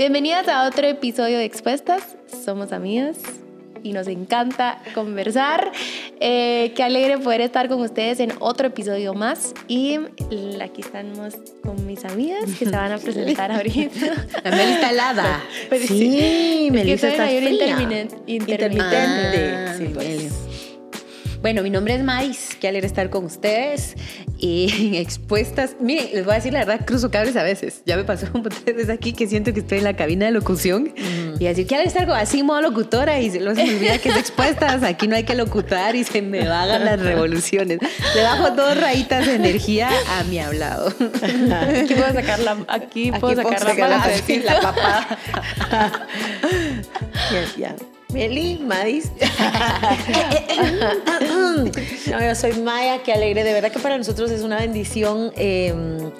Bienvenidas a otro episodio de Expuestas. Somos amigas y nos encanta conversar. Eh, qué alegre poder estar con ustedes en otro episodio más. Y aquí estamos con mis amigas que se van a presentar ahorita. La Meli está helada. sí, Melissa está fría. Intermitente. intermitente. Ah, sí, pues. Bueno, mi nombre es Mais, qué alegre estar con ustedes y expuestas. Miren, les voy a decir la verdad, cruzo cables a veces. Ya me pasó un de veces aquí que siento que estoy en la cabina de locución y decir, qué alegre estar así, modo locutora y luego se me olvida que es expuestas. Aquí no hay que locutar y se me vagan las revoluciones. Le bajo dos rayitas de energía a mi hablado. Aquí puedo sacar la, aquí, puedo sacar, la, la, papada. ya, ya. Meli, Madis. no, yo soy Maya, qué alegre. De verdad que para nosotros es una bendición em,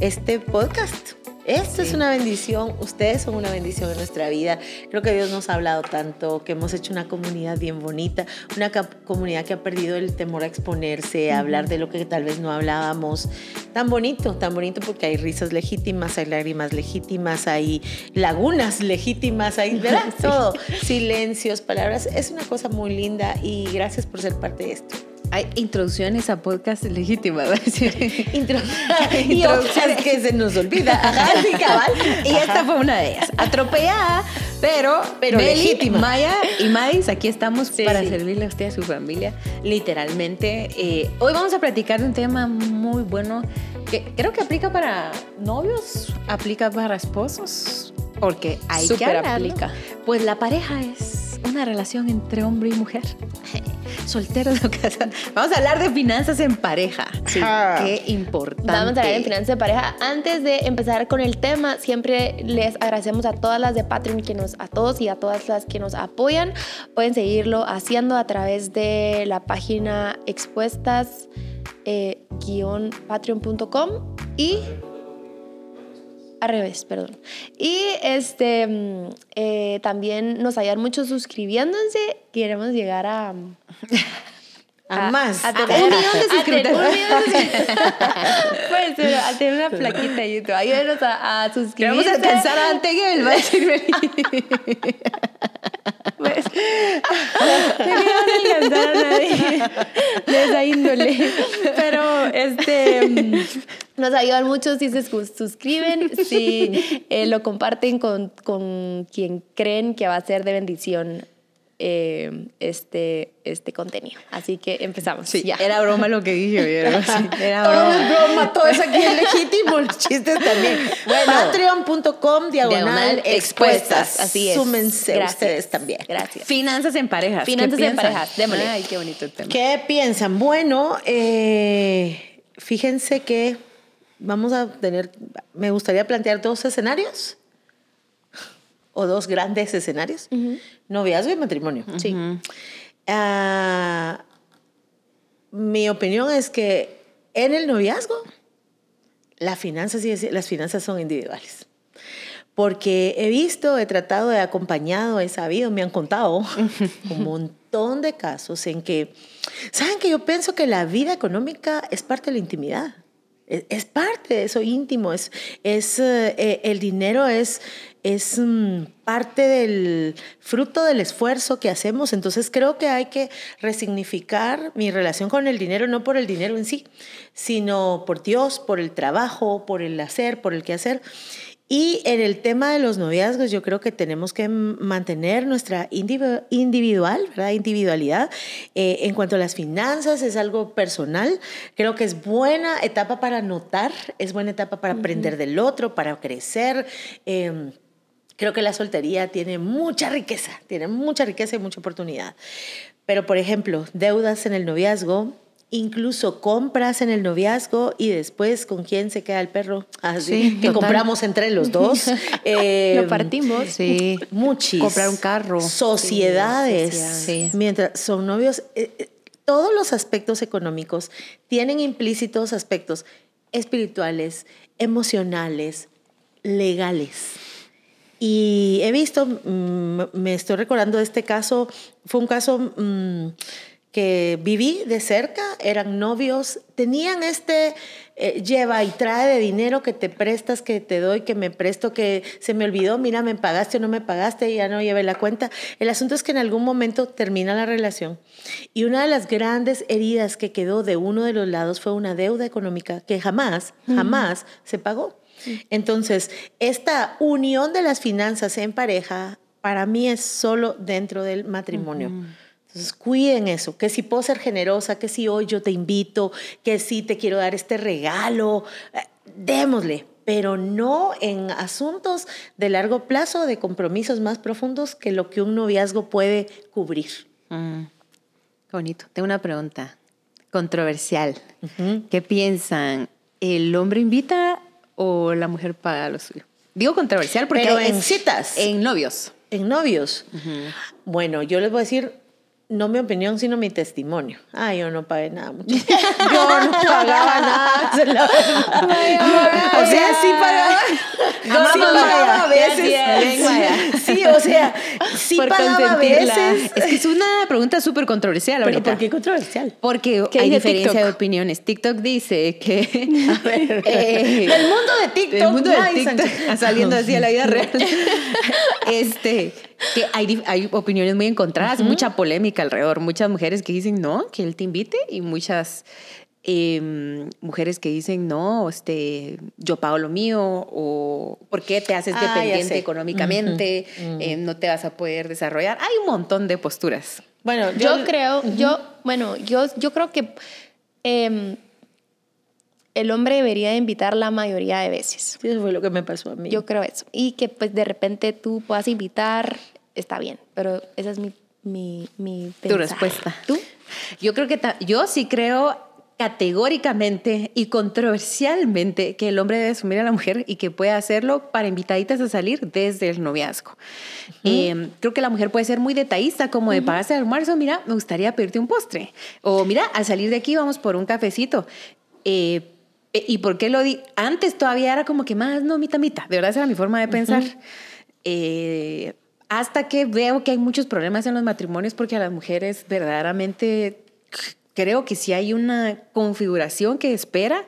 este podcast. Esto es una bendición, ustedes son una bendición en nuestra vida. Creo que Dios nos ha hablado tanto, que hemos hecho una comunidad bien bonita, una comunidad que ha perdido el temor a exponerse, a hablar de lo que tal vez no hablábamos. Tan bonito, tan bonito porque hay risas legítimas, hay lágrimas legítimas, hay lagunas legítimas, hay ¿verdad? todo, silencios, palabras. Es una cosa muy linda y gracias por ser parte de esto. Hay introducciones a podcast legítimas, introducciones que se nos olvida. cabal. Y esta fue una de ellas. Atropellada, pero, pero legítima. Maya y Madis, aquí estamos para servirle a usted y a su familia, literalmente. Eh, hoy vamos a platicar de un tema muy bueno que creo que aplica para novios, aplica para esposos, porque hay que aplica. Pues la pareja es una relación entre hombre y mujer. Solteros o casados. Vamos a hablar de finanzas en pareja. Sí, qué importante. Vamos a hablar de finanzas en pareja. Antes de empezar con el tema, siempre les agradecemos a todas las de Patreon que nos, a todos y a todas las que nos apoyan. Pueden seguirlo haciendo a través de la página expuestas eh, patreon.com y al revés, perdón. Y este mm, eh, también nos ayudan mucho suscribiéndose. Queremos llegar a. A, más. A, tener un millón de suscriptores. pues, a tener una plaquita de YouTube. Ayúdenos a, a suscribirse. Vamos a alcanzar a Anteguel, va a decir pues, no alcanzar a nadie de esa índole. Pero, este... Nos ayudan mucho si se suscriben, si eh, lo comparten con, con, quien creen que va a ser de bendición eh, este, este contenido. Así que empezamos. Sí, ya. Era broma lo que dije. Era, era broma. Todo es broma, todo es aquí es legítimo, los chistes también. Bueno, Patreon.com diagonal, expuestas. Así es. Súmense ustedes también. Gracias. Finanzas en parejas. Finanzas en parejas. Démosle. Ay, qué bonito el tema. ¿Qué piensan? Bueno, eh, fíjense que vamos a tener, me gustaría plantear dos escenarios o dos grandes escenarios, noviazgo y matrimonio. Sí. Ah, mi opinión es que en el noviazgo las finanzas, las finanzas son individuales. Porque he visto, he tratado, he acompañado, he sabido, me han contado un montón de casos en que, ¿saben que yo pienso que la vida económica es parte de la intimidad? Es, parte de eso íntimo, es, es, eh, el dinero es, es mm, parte del fruto del esfuerzo que hacemos. Entonces creo que hay que resignificar mi relación con el dinero, no por el dinero en sí, sino por Dios, por el trabajo, por el hacer, por el quehacer. Y en el tema de los noviazgos, yo creo que tenemos que mantener nuestra individual, ¿verdad? individualidad. Eh, en cuanto a las finanzas, es algo personal. Creo que es buena etapa para notar, es buena etapa para aprender del otro, para crecer. Em, creo que la soltería tiene mucha riqueza, tiene mucha riqueza y mucha oportunidad. Pero, por ejemplo, deudas en el noviazgo, incluso compras en el noviazgo y después con quién se queda el perro. Así que compramos entre los dos. eh, Lo partimos. Sí. Muchis. Comprar un carro. Sociedades. Mientras son novios, eh, eh, todos los aspectos económicos tienen implícitos aspectos espirituales, emocionales, legales. Y he visto, mm, me estoy recordando de este caso, fue un caso... Mm, que viví de cerca, eran novios, tenían este eh, lleva y trae de dinero que te prestas, que te doy, que me presto, que se me olvidó, mira, me pagaste o no me pagaste, ya no llevé la cuenta. El asunto es que en algún momento termina la relación y una de las grandes heridas que quedó de uno de los lados fue una deuda económica que jamás, jamás se pagó. Entonces, esta unión de las finanzas en pareja para mí es solo dentro del matrimonio. Entonces, cuiden eso, que si puedo ser generosa, que si hoy yo te invito, que si te quiero dar este regalo, eh, démosle, pero no en asuntos de largo plazo, de compromisos más profundos que lo que un noviazgo puede cubrir. Mm. Qué bonito. Tengo una pregunta controversial. ¿Qué piensan? ¿El hombre invita o la mujer paga lo suyo? Digo controversial porque Pero en citas. En novios. En novios. Bueno, yo les voy a decir, no mi opinión, sino mi testimonio. Ah, yo no pagué nada. Yo no pagaba nada. se la verdad. o sea, sí pagaba. Sí pagaba a veces. Sí, o sea, sí Por pagaba a veces. Es que es una pregunta súper controversial Pero ahorita. ¿por qué controversial? Porque ¿Qué hay diferencia TikTok? de opiniones. TikTok dice que... A ver, Eh, del mundo de TikTok. del mundo de TikTok, saliendo así a la vida real. este, que hay, hay opiniones muy encontradas, mucha polémica alrededor. Muchas mujeres que dicen no, que él te invite, y muchas em, mujeres que dicen no, este, yo pago lo mío, o ¿por qué te haces Ah, dependiente económicamente? Eh, no te vas a poder desarrollar. Hay un montón de posturas. Bueno, Yo creo, yo, bueno, yo, yo creo que em, el hombre debería de invitar la mayoría de veces. Sí, eso fue lo que me pasó a mí. Yo creo eso. Y que pues de repente tú puedas invitar, está bien. Pero esa es mi, mi, mi Tu respuesta. ¿Tú? Yo creo que ta- yo sí creo categóricamente y controversialmente que el hombre debe asumir a la mujer y que puede hacerlo para invitaditas a salir desde el noviazgo. Eh, creo que la mujer puede ser muy detallista, como de pagarse el almuerzo, mira, me gustaría pedirte un postre. O mira, al salir de aquí vamos por un cafecito. Eh, ¿Y por qué lo di? Antes todavía era como que más, no, mitad, mitad. De verdad, esa era mi forma de pensar. Eh, hasta que veo que hay muchos problemas en los matrimonios porque a las mujeres verdaderamente creo que sí hay una configuración que espera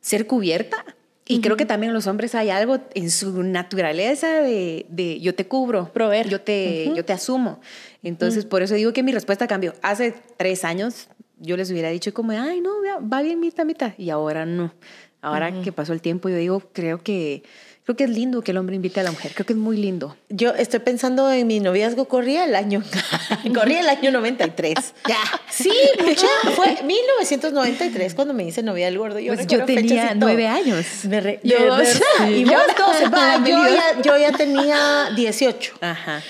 ser cubierta. Y creo que también en los hombres hay algo en su naturaleza de, de yo te cubro, Proveer. yo te, yo te asumo. Entonces, por eso digo que mi respuesta cambió. Hace tres años yo les hubiera dicho como, ay, no, va bien mitad, mitad. Y ahora no. Ahora que pasó el tiempo, yo digo, creo que, creo que es lindo que el hombre invite a la mujer. Creo que es muy lindo. Yo estoy pensando en mi noviazgo, corría el año, corría el año 93. Ya. Sí, mucha, fue 1993 cuando me hice novia del gordo. Yo, Pues yo tenía nueve años. Me re- Yo Sí. Y vos dos, va, yo, ya, yo ya tenía 18. Ajá.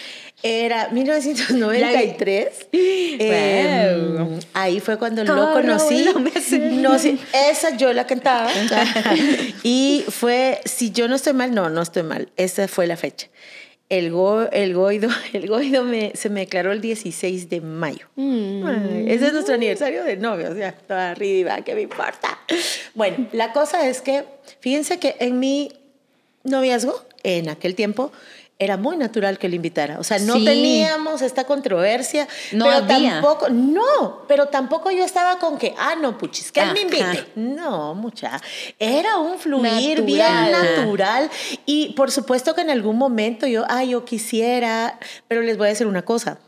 Era 1993. Eh, Wow. ahí fue cuando lo conocí. no. No, sí, esa yo la cantaba. y fue, si yo no estoy mal, no, no estoy mal. Esa fue la fecha. El, go- el goido, el goido me, se me declaró el 16 de mayo. Ay, ese es nuestro aniversario de novios, ya, toda arriba, ¿qué me importa? Bueno, la cosa es que, fíjense que en mi noviazgo, en aquel tiempo, era muy natural que le invitara. O sea, no Sí. teníamos esta controversia. No pero había. tampoco, no, pero tampoco yo estaba con que, ah, no, puchis, que él me invite. No, mucha. Era un fluir Natural. bien natural. Y por supuesto que en algún momento yo, ah, yo quisiera, pero les voy a decir una cosa.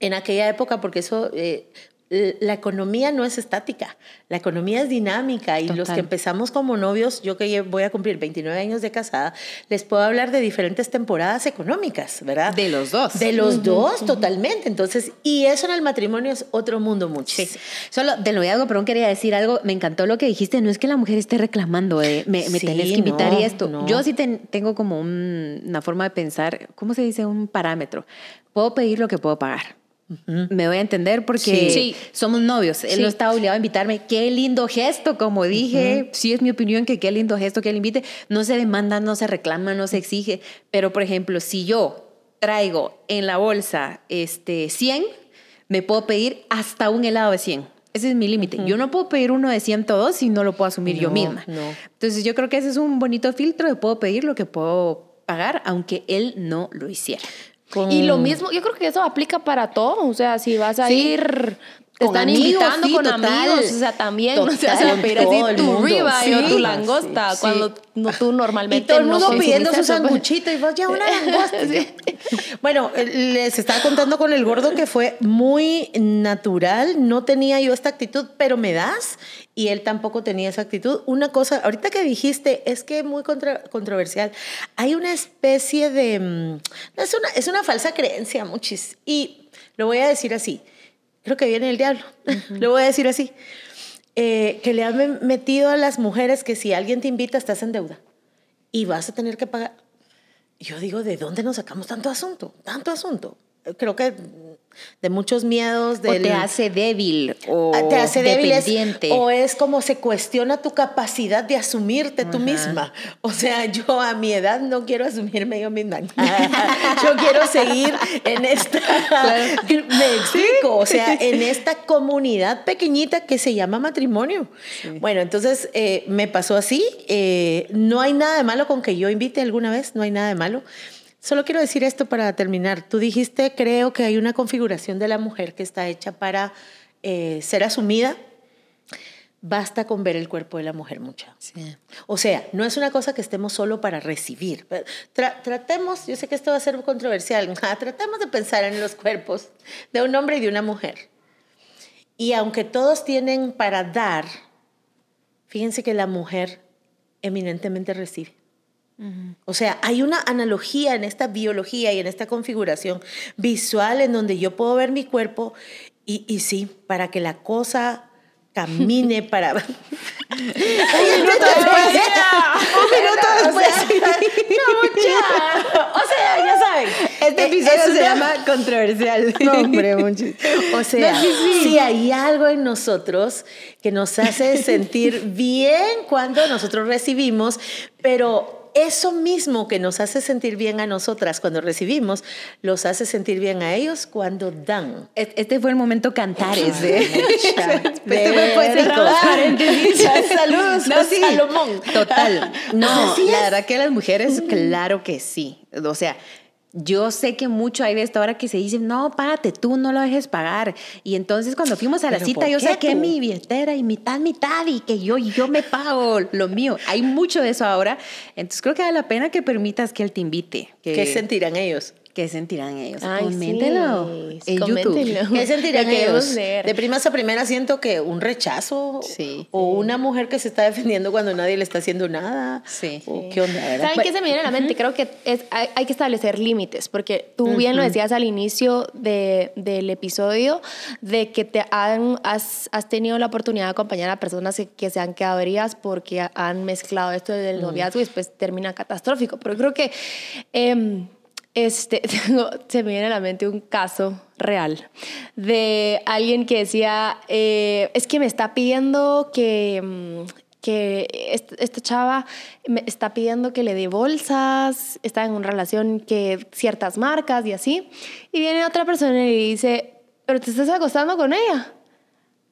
En aquella época, porque eso, eh, la economía no es estática, la economía es dinámica y los que empezamos como novios, yo que voy a cumplir 29 años de casada, les puedo hablar de diferentes temporadas económicas, ¿verdad? De los dos. De los dos, totalmente. Entonces, y eso en el matrimonio es otro mundo mucho. Sí. Solo del noviazgo, perdón, quería decir algo. Me encantó lo que dijiste. No es que la mujer esté reclamando, de, me, me Sí, tenés que invitar no, y esto. no. Yo sí ten- tengo como un- una forma de pensar, ¿cómo se dice? Un parámetro. Puedo pedir lo que puedo pagar. Me voy a entender porque Sí. Sí. somos novios. Él Sí. no está obligado a invitarme. Qué lindo gesto, como dije. Sí es mi opinión que qué lindo gesto que él invite. No se demanda, no se reclama, no se exige. Pero, por ejemplo, si yo traigo en la bolsa este, 100, me puedo pedir hasta un helado de 100. Ese es mi límite. Yo no puedo pedir uno de 102 si no lo puedo asumir yo misma. no. Entonces yo creo que ese es un bonito filtro de puedo pedir lo que puedo pagar, aunque él no lo hiciera. Con- Y lo mismo, yo creo que eso aplica para todo. O sea, si vas a Sí. ir te Con están amigos, invitando sí, con total. amigos, o sea, también, o sea, Total, se pedir así tu mundo. ribeye o Sí, tu langosta, sí. cuando no, tú normalmente Y todo el no mundo consumís pidiendo su pues. sanguchito y vos ya una langosta. Bueno, les estaba contando con el gordo que fue muy natural. No tenía yo esta actitud, pero me das. Y él tampoco tenía esa actitud. Una cosa, ahorita que dijiste, es que muy contra- controversial. Hay una especie de... mm, Es una, es una falsa creencia, muchis. Y lo voy a decir así. Creo que viene el diablo. lo voy a decir así. Eh, que le han me- metido a las mujeres que si alguien te invita estás en deuda y vas a tener que pagar. Yo digo, ¿de dónde nos sacamos tanto asunto? Tanto asunto. Creo que de muchos miedos. O te hace débil o Ah, te hace débil es- dependiente. o es como se cuestiona tu capacidad de asumirte tú misma. O sea, yo a mi edad no quiero asumirme yo misma. yo quiero seguir en esta, me explico, o sea, en esta comunidad pequeñita que se llama matrimonio. Bueno, entonces eh, me pasó así. eh, no hay nada de malo con que yo invite alguna vez, no hay nada de malo. Solo quiero decir esto para terminar. Tú dijiste, creo que hay una configuración de la mujer que está hecha para eh, ser asumida. Basta con ver el cuerpo de la mujer, mucha. Sí. O sea, no es una cosa que estemos solo para recibir. Tra- tratemos, yo sé que esto va a ser controversial, tratemos de pensar en los cuerpos de un hombre y de una mujer. Y aunque todos tienen para dar, fíjense que la mujer eminentemente recibe. O sea, hay una analogía en esta biología y en esta configuración visual en donde yo puedo ver mi cuerpo y, y sí, para que la cosa camine para... un minuto después. Un minuto después. No, mucha. O sea, ya saben. Este eh, episodio es se una- llama controversial. no, hombre, muchis. O sea, No, sí, sí. sí, hay algo en nosotros que nos hace sentir bien cuando nosotros recibimos, pero eso mismo que nos hace sentir bien a nosotras cuando recibimos, los hace sentir bien a ellos cuando dan. Es- Este fue el momento cantares, ¿eh? mucha. Este fue paréntesis. Saludos, No, sí. Salomón. Total. No, la verdad que las mujeres, claro que sí. O sea, yo sé que mucho hay de esta hora que se dice, no, párate tú, no lo dejes pagar. Y entonces cuando fuimos a la ¿Pero cita, yo qué saqué tú? mi billetera y mitad, mitad, y que yo, yo me pago lo mío. Hay mucho de eso ahora. Entonces creo que vale la pena que permitas que él te invite. Que, ¿Qué sentirán ellos? ¿Qué sentirán ellos? Ay, Coméntenlo sí, en coméntenlo. YouTube. ¿Qué sentirán ellos? leer. De primas a primera siento que un rechazo Sí. o una mujer que se está defendiendo cuando nadie le está haciendo nada. Sí. O ¿Qué onda, verdad? ¿Saben qué se me viene a la mente? Creo que es, hay, hay que establecer límites, porque tú bien lo decías al inicio de- del episodio, de que te han, has, has tenido la oportunidad de acompañar a personas que, que se han quedado heridas porque han mezclado esto del noviazgo y después termina catastrófico. Pero creo que em, este, tengo- se me viene a la mente un caso real de alguien que decía, eh, es que me está pidiendo que... mm, que est- esta chava me está pidiendo que le dé bolsas, está en una relación que ciertas marcas y así, y viene otra persona y le dice, pero te estás acostando con ella.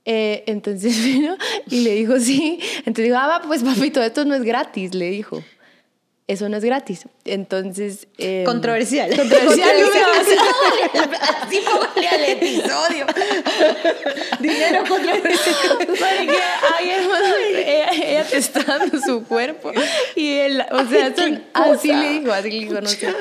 Eh, entonces vino y le dijo sí. Entonces dijo, ah, pues papito, esto no es gratis, le dijo. Eso no es gratis. Entonces... eh, Controversial. Controversial. decir, Así póngale al episodio. Dinero contra Porque ay, hermano, ella, ella te está dando su cuerpo. Y él, o sea, son- así le dijo, así le dijo, no sé.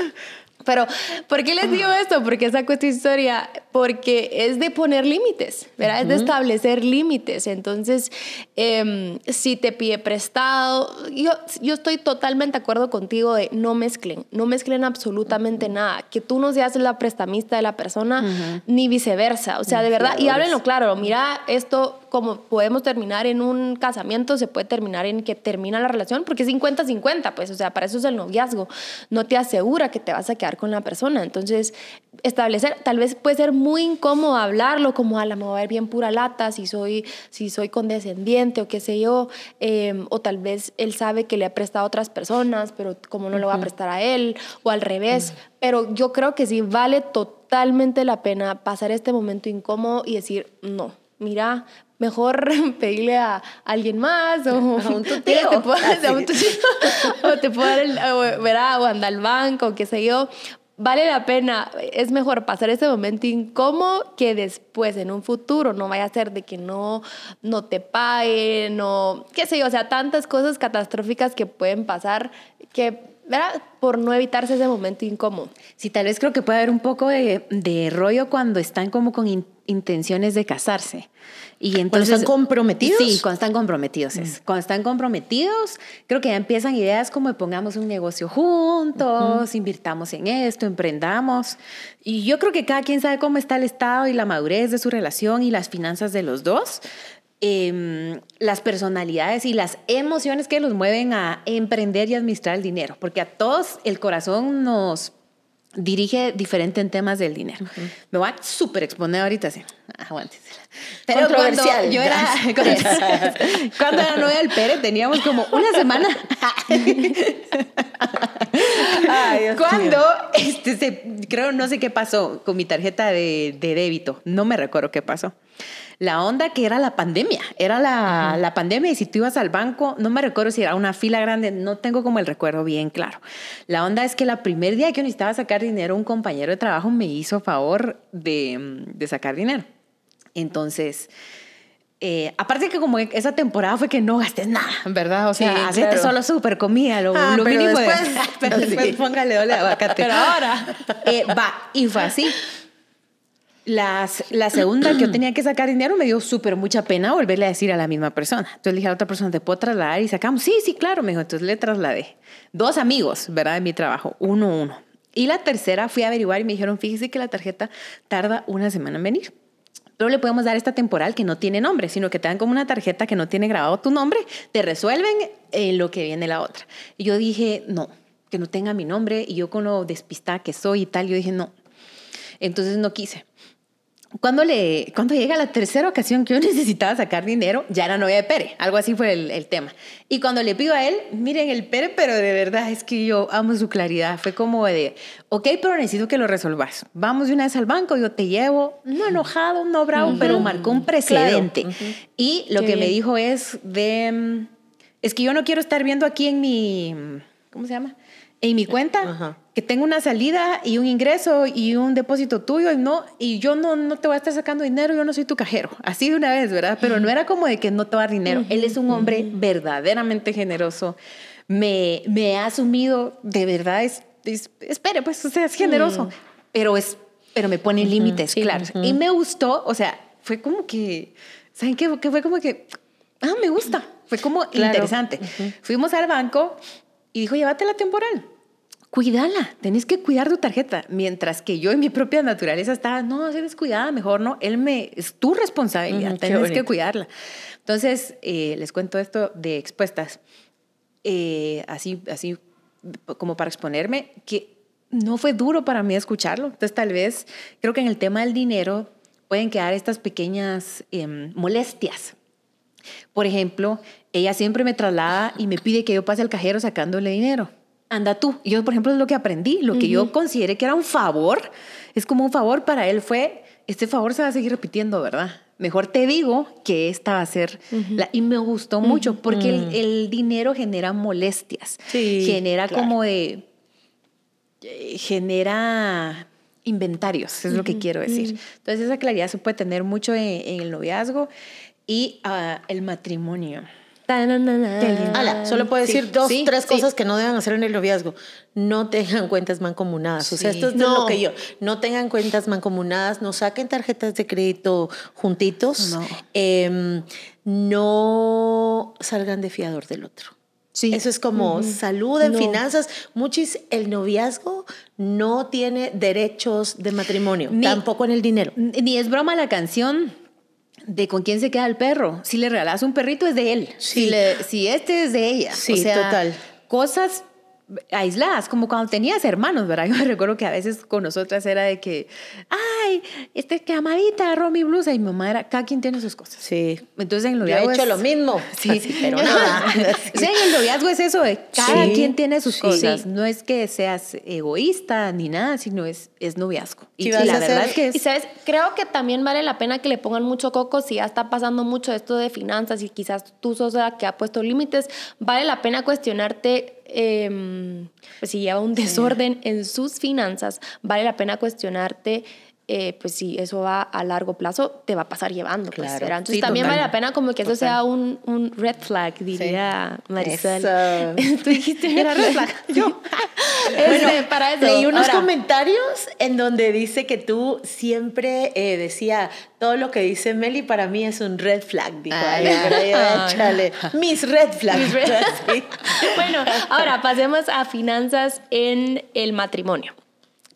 Pero, ¿por qué les digo esto? Porque saco esta historia, porque es de poner límites, ¿verdad? Es de establecer límites. Entonces, em, si te pide prestado, yo, yo estoy totalmente de acuerdo contigo de no mezclen, no mezclen absolutamente nada. Que tú no seas la prestamista de la persona, ni viceversa. O sea, de verdad, y háblenlo claro, mira, esto como podemos terminar en un casamiento, se puede terminar en que termina la relación, porque es 50-50, pues, o sea, para eso es el noviazgo. No te asegura que te vas a quedar con la persona. Entonces, establecer, tal vez puede ser muy incómodo hablarlo, como a la me a ver bien pura lata, si soy, si soy condescendiente o qué sé yo, eh, o tal vez él sabe que le ha prestado a otras personas, pero como no le va a prestar a él, o al revés. Pero yo creo que sí vale totalmente la pena pasar este momento incómodo y decir, no, mira, mejor pedirle a alguien más o A un Mira, tío. te puedo, Así. a un tío, o te puedo dar el, o, o anda al banco, qué sé yo, vale la pena, es mejor pasar ese momento incómodo que después en un futuro no vaya a ser de que no, no te paguen o qué sé yo, o sea, tantas cosas catastróficas que pueden pasar que, ¿verdad? Por no evitarse ese momento incómodo. Sí, tal vez creo que puede haber un poco de, rollo cuando están como con intenciones de casarse. Y entonces, están comprometidos? Sí, cuando están comprometidos. es. Cuando están comprometidos, creo que ya empiezan ideas como pongamos un negocio juntos, invirtamos en esto, emprendamos. Y yo creo que cada quien sabe cómo está el estado y la madurez de su relación y las finanzas de los dos. Em, las personalidades y las emociones que los mueven a emprender y administrar el dinero, porque a todos el corazón nos dirige diferente en temas del dinero. Me voy a súper exponer ahorita, sí. Aguántesela. Pero cuando yo era, cuando, era novia del Pérez, teníamos como una semana. Ay, Dios Cuando, este, se, creo, no sé qué pasó con mi tarjeta de, de débito, no me recuerdo qué pasó. La onda que era la pandemia, era la, la pandemia y si tú ibas al banco, no me recuerdo si era una fila grande, no tengo como el recuerdo bien claro. La onda es que la primer día que yo necesitaba sacar dinero, un compañero de trabajo me hizo favor de, de sacar dinero. Entonces, eh, aparte que como esa temporada fue que no gastes nada, ¿verdad? O sea, Sí, hacete claro. solo súper comida, lo, Ah, lo pero mínimo de- pero Sí. después póngale doble de aguacate. Pero ahora. Eh, va, y fue así. Las, la segunda que yo tenía que sacar dinero me dio súper mucha pena volverle a decir a la misma persona. Entonces le dije a otra persona, ¿te puedo trasladar? Y sacamos, sí, sí, claro, me dijo. Entonces le trasladé. Dos amigos, ¿verdad? De mi trabajo, uno, uno. Y la tercera fui a averiguar y me dijeron, fíjese que la tarjeta tarda una semana en venir. Pero le podemos dar esta temporal que no tiene nombre, sino que te dan como una tarjeta que no tiene grabado tu nombre, te resuelven en lo que viene la otra. Y yo dije, no, que no tenga mi nombre. Y yo con lo despistada que soy y tal, yo dije, no. Entonces no quise. Cuando, le, cuando llega la tercera ocasión que yo necesitaba sacar dinero, ya era novia de Pere. Algo así fue el, el tema. Y cuando le pido a él, miren el Pere, pero de verdad es que yo amo su claridad. Fue como de, ok, pero necesito que lo resolvas. Vamos de una vez al banco, yo te llevo, no enojado, no bravo, pero marcó un precedente. Y lo Qué que me dijo es de, es que yo no quiero estar viendo aquí en mi, ¿cómo se llama? En mi cuenta. Que tengo una salida y un ingreso y un depósito tuyo y no y yo no, no te voy a estar sacando dinero, yo no soy tu cajero. Así de una vez, ¿verdad? Pero no era como de que no te va a dar dinero. Él es un hombre verdaderamente generoso. Me, me ha asumido, de verdad, es, es- espere, pues, o sea, es generoso, pero, es, pero me pone límites, sí. claro. Y me gustó, o sea, fue como que, ¿saben qué? Que fue como que, ah, me gusta. Fue como Claro. interesante. Fuimos al banco y dijo, llévate la temporal cuídala, tenés que cuidar tu tarjeta. Mientras que yo en mi propia naturaleza estaba, no, si descuidada, mejor no. Él me, es tu responsabilidad, qué tenés que cuidarla. Entonces, eh, les cuento esto de expuestas, eh, así, así como para exponerme, que no fue duro para mí escucharlo. Entonces, tal vez, creo que en el tema del dinero pueden quedar estas pequeñas em, molestias. Por ejemplo, ella siempre me traslada y me pide que yo pase al cajero sacándole dinero. Anda tú. Yo, por ejemplo, es lo que aprendí. Lo que yo consideré que era un favor, es como un favor para él fue, este favor se va a seguir repitiendo, ¿verdad? Mejor te digo que esta va a ser la... Y me gustó mucho porque el, el dinero genera molestias. Sí, genera claro. como de... eh, Genera inventarios, es lo que quiero decir. Entonces esa claridad se puede tener mucho en, en el noviazgo y ah, el matrimonio. Ala, solo puedo Sí, decir dos, sí, tres sí. cosas que no deben hacer en el noviazgo. No tengan cuentas mancomunadas. O sea, esto es de No. lo que yo. No tengan cuentas mancomunadas, no saquen tarjetas de crédito juntitos. No. Em, no salgan de fiador del otro. Sí. Eso es como salud en No. finanzas. Muchis, el noviazgo no tiene derechos de matrimonio, Ni- tampoco en el dinero. Ni es broma la canción de con quién se queda el perro. Si le regalas un perrito es de él. Sí. Si, le- si este es de ella. Sí, o sea, total. Cosas aisladas, como cuando tenías hermanos, ¿verdad? Yo me recuerdo que a veces con nosotras era de que, ay, este que amadita agarró mi blusa y mi mamá era, cada quien tiene sus cosas. Sí. Entonces en el Yo he noviazgo hecho es- lo mismo. Sí, Así, pero nada. O sea, en el noviazgo es eso de cada Sí, quien tiene sus sí. cosas. No es que seas egoísta ni nada, sino es, es noviazgo. Y ¿Qué vas la verdad hacer? es que es... Y sabes, creo que también vale la pena que le pongan mucho coco si ya está pasando mucho esto de finanzas y quizás tú sos la que ha puesto límites. Vale la pena cuestionarte em, pues si lleva un desorden en sus finanzas, vale la pena cuestionarte eh, pues si eso va a largo plazo, te va a pasar llevando. Pues, Claro. ¿verdad? Entonces Sí, también vale la pena como que eso Total. sea un, un red flag, diría Marisol. Eso. Tú dijiste Era red flag. Yo. Este, para eso. Leí unos Ahora, comentarios en donde dice que tú siempre eh, decía todo lo que dice Meli para mí es un red flag. Dijo, Ay, "Ay, yo, ay. échale, mis red flags. Mis red- Sí. Bueno, ahora pasemos a finanzas en el matrimonio.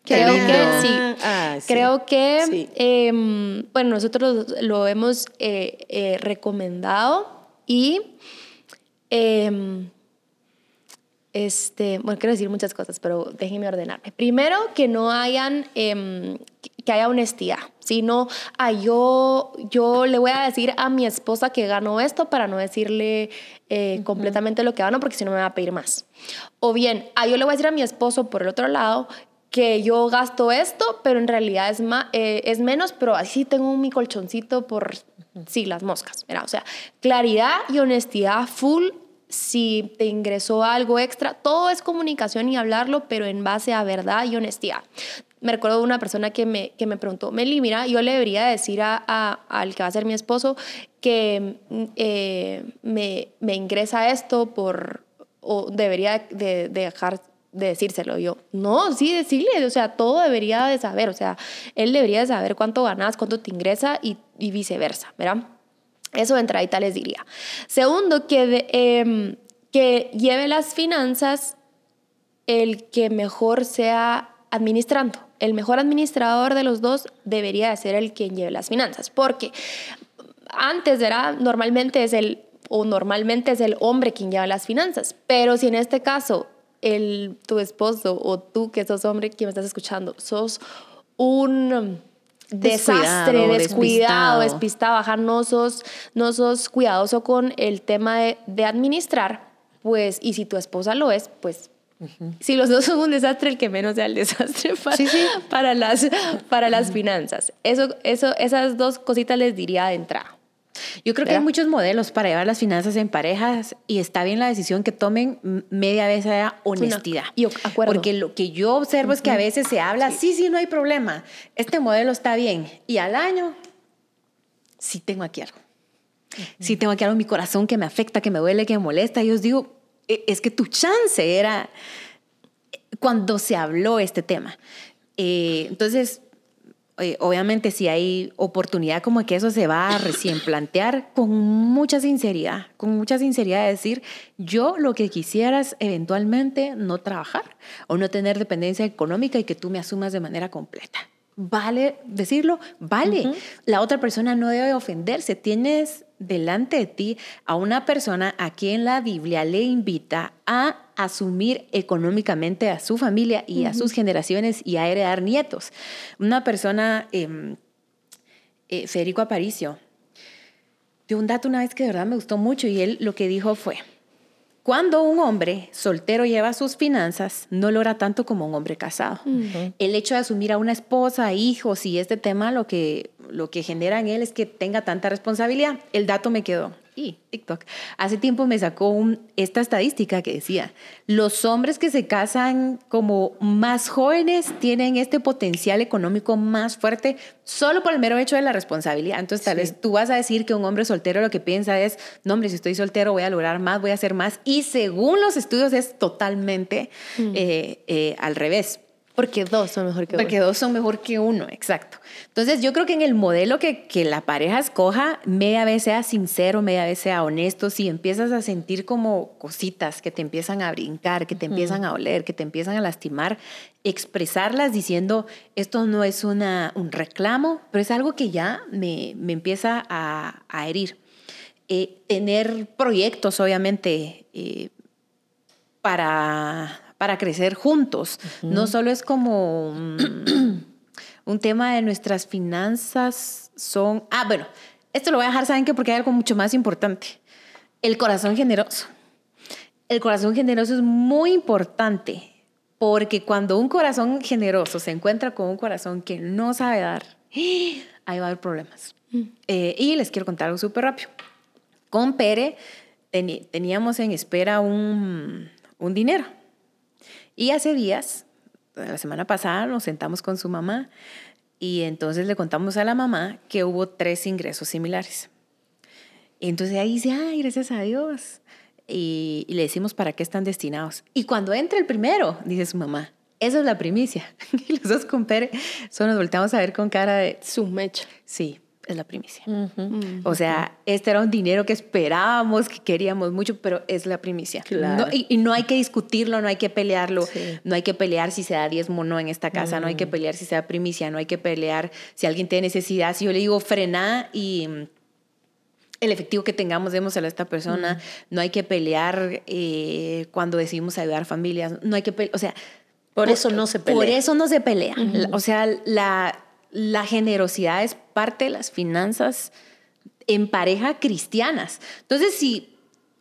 Creo que sí. Ah, sí. Creo que, Sí. em, bueno, nosotros lo hemos eh, eh, recomendado y, em, este, bueno, quiero decir muchas cosas, pero déjenme ordenarme. Primero, que no hayan, em, que haya honestidad. Si no, ah, yo, yo le voy a decir a mi esposa que gano esto para no decirle eh, completamente lo que gano porque si no me va a pedir más. O bien, ah, yo le voy a decir a mi esposo por el otro lado que yo gasto esto, pero en realidad es, eh, es menos, pero así tengo mi colchoncito por, sí, las moscas. ¿verdad? O sea, claridad y honestidad full si te ingresó algo extra, todo es comunicación y hablarlo, pero en base a verdad y honestidad. Me recuerdo de una persona que me, que me preguntó, Meli, mira, yo le debería decir a, a- al que va a ser mi esposo que mm, eh, me, me ingresa esto por, o debería de, de dejar de decírselo. Yo, no, sí, decirle, o sea, todo debería de saber, o sea, él debería de saber cuánto ganas, cuánto te ingresa y, y viceversa, ¿verdad? Eso de entradita les diría. Segundo, que, de- em, que lleve las finanzas el que mejor sea administrando. El mejor administrador de los dos debería de ser el quien lleve las finanzas, porque antes era normalmente es el o normalmente es el hombre quien lleva las finanzas, pero si en este caso el tu esposo o tú que sos hombre quien me estás escuchando sos un desastre, Descuidado, descuidado, despistado. despistado, ajá, no sos, no sos cuidadoso con el tema de, de administrar, pues, y si tu esposa lo es, pues, si los dos son un desastre, el que menos sea el desastre para, Sí, sí. para, las, para las finanzas. Eso, eso, esas dos cositas les diría de entrada. Yo creo que hay ¿Verdad? muchos modelos para llevar las finanzas en parejas y está bien la decisión que tomen media vez haya honestidad. yo acuerdo. Porque lo que yo observo es que a veces se habla, sí, sí, no hay problema, este modelo está bien. Y al año, sí tengo aquí algo. Sí tengo aquí algo en mi corazón que me afecta, que me duele, que me molesta. Y yo os digo, "E- es que tu chance era cuando se habló este tema. Eh, entonces, eh, obviamente si hay oportunidad como que eso se va a recién plantear con mucha sinceridad, con mucha sinceridad de decir, yo lo que quisiera es eventualmente no trabajar o no tener dependencia económica y que tú me asumas de manera completa. Vale decirlo, vale. La otra persona no debe ofenderse. Tienes delante de ti a una persona a quien la Biblia le invita a asumir económicamente a su familia y a sus generaciones y a heredar nietos. Una persona, em, eh, Federico Aparicio, dio un dato una vez que de verdad me gustó mucho y él lo que dijo fue, cuando un hombre soltero lleva sus finanzas, no logra tanto como un hombre casado. El hecho de asumir a una esposa, hijos y este tema lo que, lo que genera en él es que tenga tanta responsabilidad. El dato me quedó. Y TikTok. Hace tiempo me sacó un- esta estadística que decía, los hombres que se casan como más jóvenes tienen este potencial económico más fuerte solo por el mero hecho de la responsabilidad. Entonces tal Sí. vez tú vas a decir que un hombre soltero lo que piensa es, no hombre, si estoy soltero voy a lograr más, voy a hacer más. Y según los estudios es totalmente eh, eh, al revés. Porque dos son mejor que uno. Porque dos son mejor que uno, exacto. Entonces yo creo que en el modelo que, que la pareja escoja, media vez sea sincero, media vez sea honesto, si empiezas a sentir como cositas que te empiezan a brincar, que te empiezan a oler, que te empiezan a lastimar, expresarlas diciendo, esto no es una, un reclamo, pero es algo que ya me, me empieza a, a herir. Eh, tener proyectos, obviamente, eh, para, para crecer juntos. No solo es como un, un tema de nuestras finanzas, son... Ah, bueno, esto lo voy a dejar, ¿saben qué? Porque hay algo mucho más importante. El corazón generoso. El corazón generoso es muy importante porque cuando un corazón generoso se encuentra con un corazón que no sabe dar, ahí va a haber problemas. Eh, y les quiero contar algo súper rápido. Con Pere teníamos en espera un, un dinero. Y hace días, la semana pasada, nos sentamos con su mamá y entonces le contamos a la mamá que hubo tres ingresos similares. Y entonces ahí dice, ay, gracias a Dios. Y, y le decimos para qué están destinados. Y cuando entra el primero, dice su mamá, esa es la primicia. Y los dos con Pere solo nos volteamos a ver con cara de, Su mecha. sí, es la primicia. O sea, este era un dinero que esperábamos, que queríamos mucho, pero es la primicia. Claro. No- y, y no hay que discutirlo, no hay que pelearlo, Sí. no hay que pelear si se da diezmo o no en esta casa, no hay que pelear si se da primicia, no hay que pelear si alguien tiene necesidad. Si yo le digo frena y mm, el efectivo que tengamos, démoselo a esta persona, no hay que pelear eh, cuando decidimos ayudar familias, no hay que pelear, o sea... Por eso no se pelea. Por eso no se pelea. O sea, la, la generosidad es parte de las finanzas en pareja cristianas. Entonces, si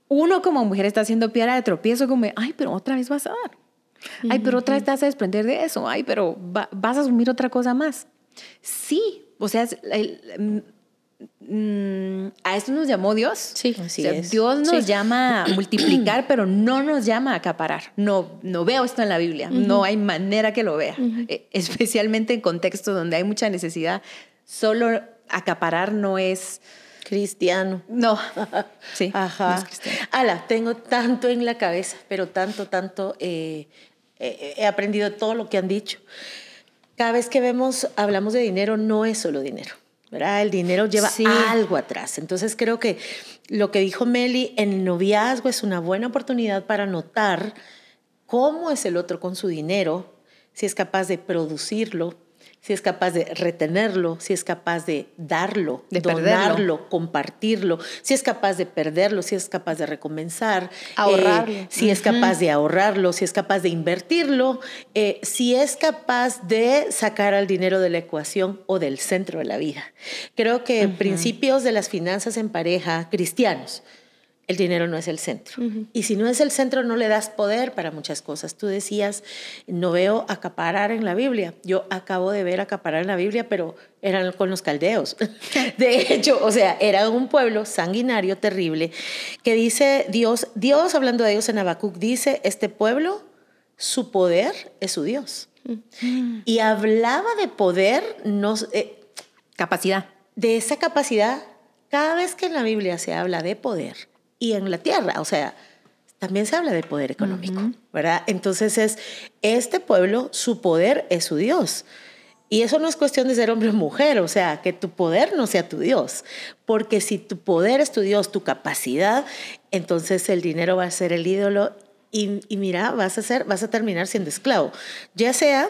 uno como mujer está haciendo piedra de tropiezo, como, ay, pero otra vez vas a dar. Ay, pero otra vez te vas a desprender de eso. Ay, pero va- vas a asumir otra cosa más. Sí, o sea, el- mm, a esto nos llamó Dios. Sí. Así O sea, es. Dios nos Sí. llama a multiplicar, pero no nos llama a acaparar. No, no veo esto en la Biblia. No hay manera que lo vea. Eh, Especialmente en contextos donde hay mucha necesidad. Solo acaparar no es... Cristiano. No. Sí. no Ajá. es cristiano. Ala, tengo tanto en la cabeza, pero tanto, tanto. eh, eh, he aprendido todo lo que han dicho. Cada vez que vemos, hablamos de dinero, no es solo dinero. ¿Verdad? El dinero lleva Sí. algo atrás. Entonces creo que lo que dijo Meli en el noviazgo es una buena oportunidad para notar cómo es el otro con su dinero, si es capaz de producirlo, si es capaz de retenerlo, si es capaz de darlo, De perderlo. donarlo, compartirlo, si es capaz de perderlo, si es capaz de recomenzar, Ahorrarlo. eh, si es capaz de ahorrarlo, si es capaz de invertirlo, eh, si es capaz de sacar al dinero de la ecuación o del centro de la vida. Creo que principios de las finanzas en pareja cristianos, el dinero no es el centro. Y si no es el centro, no le das poder para muchas cosas. Tú decías, no veo acaparar en la Biblia. Yo acabo de ver acaparar en la Biblia, pero eran con los caldeos. De hecho, o sea, era un pueblo sanguinario, terrible, que dice Dios, Dios hablando de Dios en Habacuc, dice, este pueblo, su poder es su Dios. Y hablaba de poder, no, eh, Capacidad. de esa capacidad cada vez que en la Biblia se habla de poder y en la tierra, o sea, también se habla de poder económico, ¿verdad? Entonces es, este pueblo, su poder es su Dios. Y eso no es cuestión de ser hombre o mujer, o sea, que tu poder no sea tu Dios, porque si tu poder es tu Dios, tu capacidad, entonces el dinero va a ser el ídolo y, y mira, vas a, ser, vas a terminar siendo esclavo, ya sea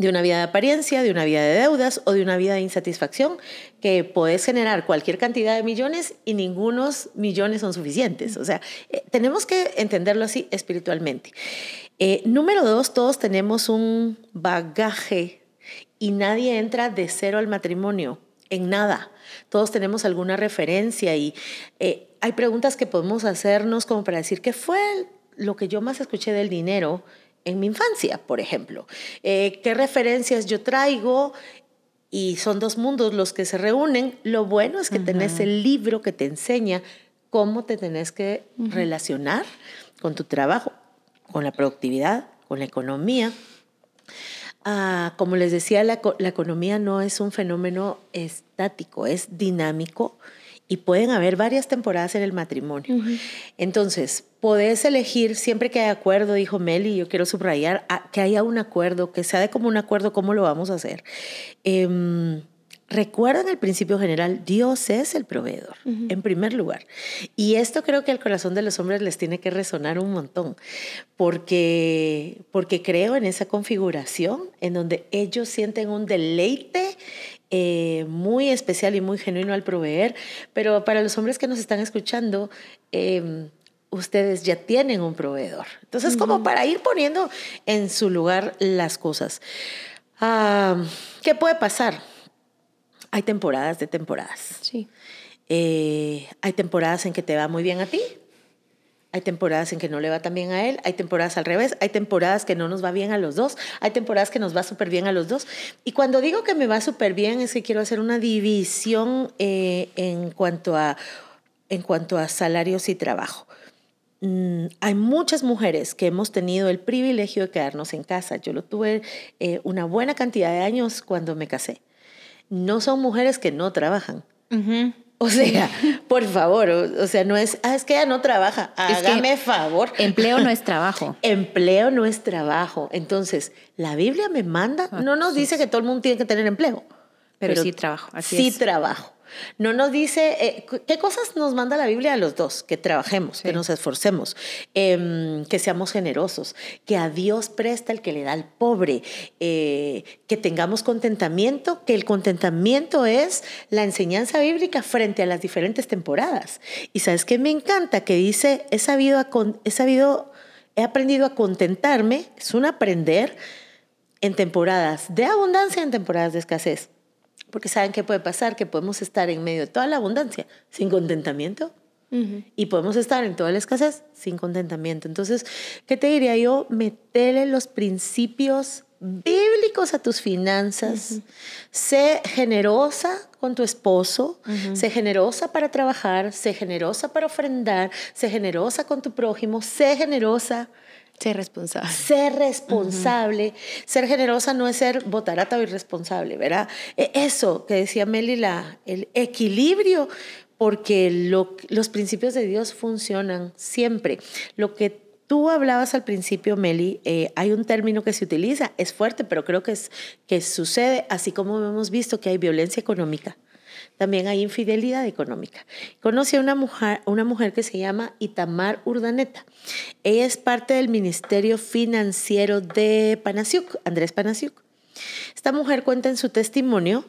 de una vida de apariencia, de una vida de deudas o de una vida de insatisfacción, que puedes generar cualquier cantidad de millones y ningunos millones son suficientes. O sea, eh, tenemos que entenderlo así espiritualmente. Eh, número dos, todos tenemos un bagaje y nadie entra de cero al matrimonio, en nada. Todos tenemos alguna referencia y eh, hay preguntas que podemos hacernos como para decir, ¿qué fue lo que yo más escuché del dinero? En mi infancia, por ejemplo. Eh, ¿Qué referencias yo traigo? Y son dos mundos los que se reúnen. Lo bueno es que tenés el libro que te enseña cómo te tenés que relacionar con tu trabajo, con la productividad, con la economía. Ah, como les decía, la, la economía no es un fenómeno estático, es dinámico y pueden haber varias temporadas en el matrimonio. Uh -huh. Entonces, podés elegir, siempre que haya acuerdo, dijo Meli, yo quiero subrayar, a, que haya un acuerdo, que sea de como un acuerdo, cómo lo vamos a hacer. Eh, Recuerden el principio general, Dios es el proveedor, uh -huh. en primer lugar. Y esto creo que al corazón de los hombres les tiene que resonar un montón, porque, porque creo en esa configuración en donde ellos sienten un deleite eh, muy especial y muy genuino al proveer, pero para los hombres que nos están escuchando, eh, ustedes ya tienen un proveedor. Entonces, uh -huh. como para ir poniendo en su lugar las cosas. Uh, ¿Qué puede pasar? Hay temporadas de temporadas. Sí. Eh, hay temporadas en que te va muy bien a ti, hay temporadas en que no le va tan bien a él, hay temporadas al revés, hay temporadas que no nos va bien a los dos, hay temporadas que nos va súper bien a los dos. Y cuando digo que me va súper bien es que quiero hacer una división eh, en, cuanto a, en cuanto a salarios y trabajo. mm, hay muchas mujeres que hemos tenido el privilegio de quedarnos en casa. Yo lo tuve eh, una buena cantidad de años cuando me casé. No son mujeres que no trabajan. O sea, por favor, o, sea, no es, ah, es que ella no trabaja, hágame favor. Empleo no es trabajo. empleo no es trabajo. Entonces, la Biblia me manda, ah, no nos dice que todo el mundo tiene que tener empleo. Pero, sí trabajo, así sí trabajo. No nos dice, eh, ¿qué cosas nos manda la Biblia a los dos? Que trabajemos, que nos esforcemos, em, que seamos generosos, que a Dios presta el que le da al pobre, eh, que tengamos contentamiento, que el contentamiento es la enseñanza bíblica frente a las diferentes temporadas. Y sabes que me encanta que dice, he sabido, he sabido, he aprendido a contentarme, es un aprender en temporadas de abundancia, en temporadas de escasez. Porque saben qué puede pasar, que podemos estar en medio de toda la abundancia sin contentamiento y podemos estar en toda la escasez sin contentamiento. Entonces, ¿qué te diría yo? Metele los principios bíblicos a tus finanzas. Sé generosa con tu esposo, sé generosa para trabajar, sé generosa para ofrendar, sé generosa con tu prójimo, sé generosa ser responsable. Ser responsable. Ser generosa no es ser botarata o irresponsable, ¿verdad? E, eso que decía Meli, la, el equilibrio, porque los principios de Dios funcionan siempre. Lo que tú hablabas al principio, Meli, eh, hay un término que se utiliza, es fuerte, pero creo que, es, que sucede, así como hemos visto que hay violencia económica también hay infidelidad económica. Conocí a una mujer, una mujer que se llama Itamar Urdaneta. Ella es parte del Ministerio Financiero de Panasiuk, Andrés Panasiuk. Esta mujer cuenta en su testimonio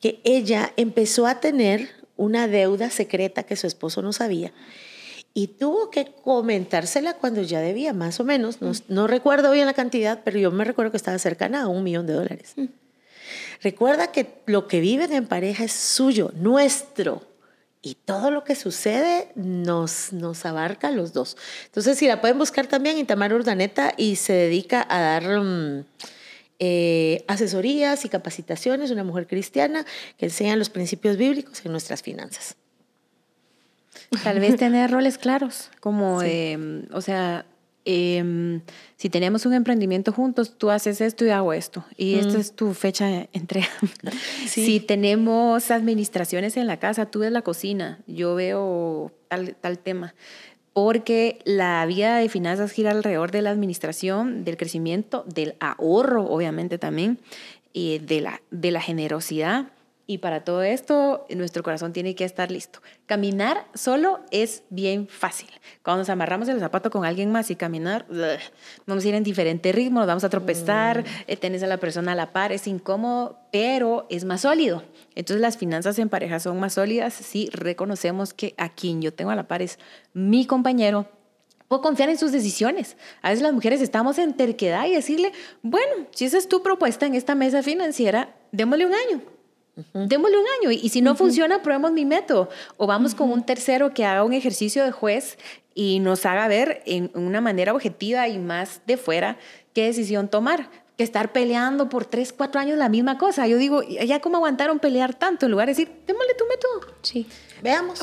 que ella empezó a tener una deuda secreta que su esposo no sabía y tuvo que comentársela cuando ya debía, más o menos. No, no, recuerdo bien la cantidad, pero yo me recuerdo que estaba cercana a un millón de dólares. Mm. Recuerda que lo que viven en pareja es suyo, nuestro. Y todo lo que sucede nos, nos abarca a los dos. Entonces, si la pueden buscar también, Itamar Urdaneta, y se dedica a dar mm, eh, asesorías y capacitaciones, una mujer cristiana que enseña los principios bíblicos en nuestras finanzas. Tal vez tener roles claros, como, o sea, Em, si tenemos un emprendimiento juntos, tú haces esto y hago esto. Y esta es tu fecha de entrega. Si tenemos administraciones en la casa, tú ves la cocina, yo veo tal, tal tema. Porque la vida de finanzas gira alrededor de la administración, del crecimiento, del ahorro, obviamente también, y de la, de la generosidad y para todo esto, nuestro corazón tiene que estar listo. Caminar solo es bien fácil. Cuando nos amarramos el zapato con alguien más y caminar, vamos a ir en diferente ritmo, nos vamos a tropezar, mm. eh, tenés a la persona a la par, es incómodo, pero es más sólido. Entonces las finanzas en pareja son más sólidas si reconocemos que a quien yo tengo a la par es mi compañero, puedo confiar en sus decisiones. A veces las mujeres estamos en terquedad y decirle, bueno, si esa es tu propuesta en esta mesa financiera, démosle un año. Démosle un año y, si no funciona, probemos mi método. O vamos con un tercero que haga un ejercicio de juez y nos haga ver en una manera objetiva y más de fuera qué decisión tomar. Que estar peleando por tres, cuatro años la misma cosa. Yo digo, ya cómo aguantaron pelear tanto en lugar de decir, démosle tu método. Sí. Veamos.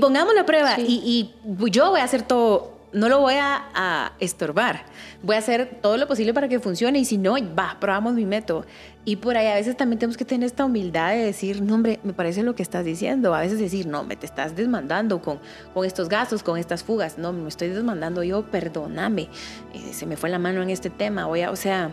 Pongamos la prueba y, y yo voy a hacer todo no lo voy a, estorbar. Voy a hacer todo lo posible para que funcione y si no, va, probamos mi método. Y por ahí a veces también tenemos que tener esta humildad de decir, no, hombre, me parece lo que estás diciendo. A veces decir, no, me te estás desmandando con, con estos gastos, con estas fugas. No, me estoy desmandando yo, perdóname. Eh, se me fue la mano en este tema. Voy a, o sea,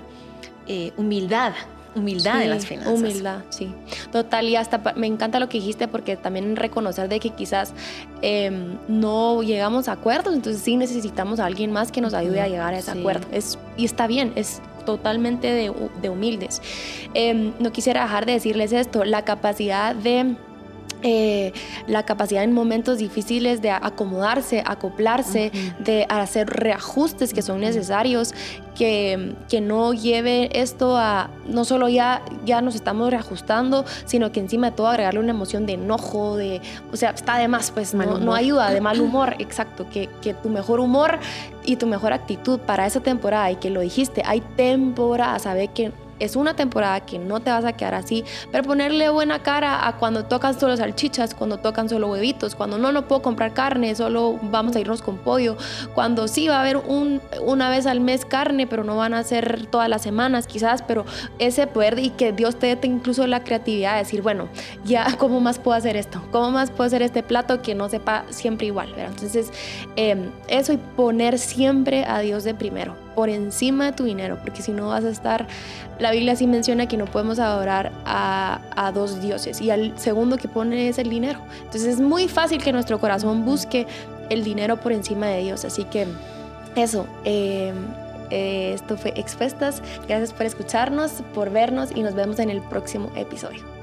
eh, humildad humildad en las finanzas. Humildad, sí. Total, y hasta me encanta lo que dijiste porque también reconocer de que quizás em, no llegamos a acuerdos, entonces sí necesitamos a alguien más que nos ayude a llegar a ese acuerdo. Es, y está bien, es totalmente de, de humildes. Em, no quisiera dejar de decirles esto, la capacidad de eh, la capacidad en momentos difíciles de acomodarse, acoplarse, de hacer reajustes que son necesarios, que, que, no lleve esto a, no solo ya, ya nos estamos reajustando, sino que encima de todo agregarle una emoción de enojo, de, o sea, está de más, pues no, no, ayuda, de mal humor, exacto, que, que tu mejor humor y tu mejor actitud para esa temporada, y que lo dijiste, hay temporadas, sabe que es una temporada que no te vas a quedar así, pero ponerle buena cara a cuando tocan solo salchichas, cuando tocan solo huevitos, cuando no, no puedo comprar carne, solo vamos a irnos con pollo, cuando sí va a haber un, una vez al mes carne, pero no van a ser todas las semanas quizás, pero ese poder y que Dios te dé incluso la creatividad de decir, bueno, ya, ¿cómo más puedo hacer esto? ¿Cómo más puedo hacer este plato que no sepa siempre igual? Entonces, em, eso y poner siempre a Dios de primero, por encima de tu dinero, porque si no vas a estar, la Biblia sí menciona que no podemos adorar a, dos dioses y al segundo que pone es el dinero. Entonces es muy fácil que nuestro corazón busque el dinero por encima de Dios, así que eso. Em, eh, esto fue Expuestas. Gracias por escucharnos, por vernos y nos vemos en el próximo episodio.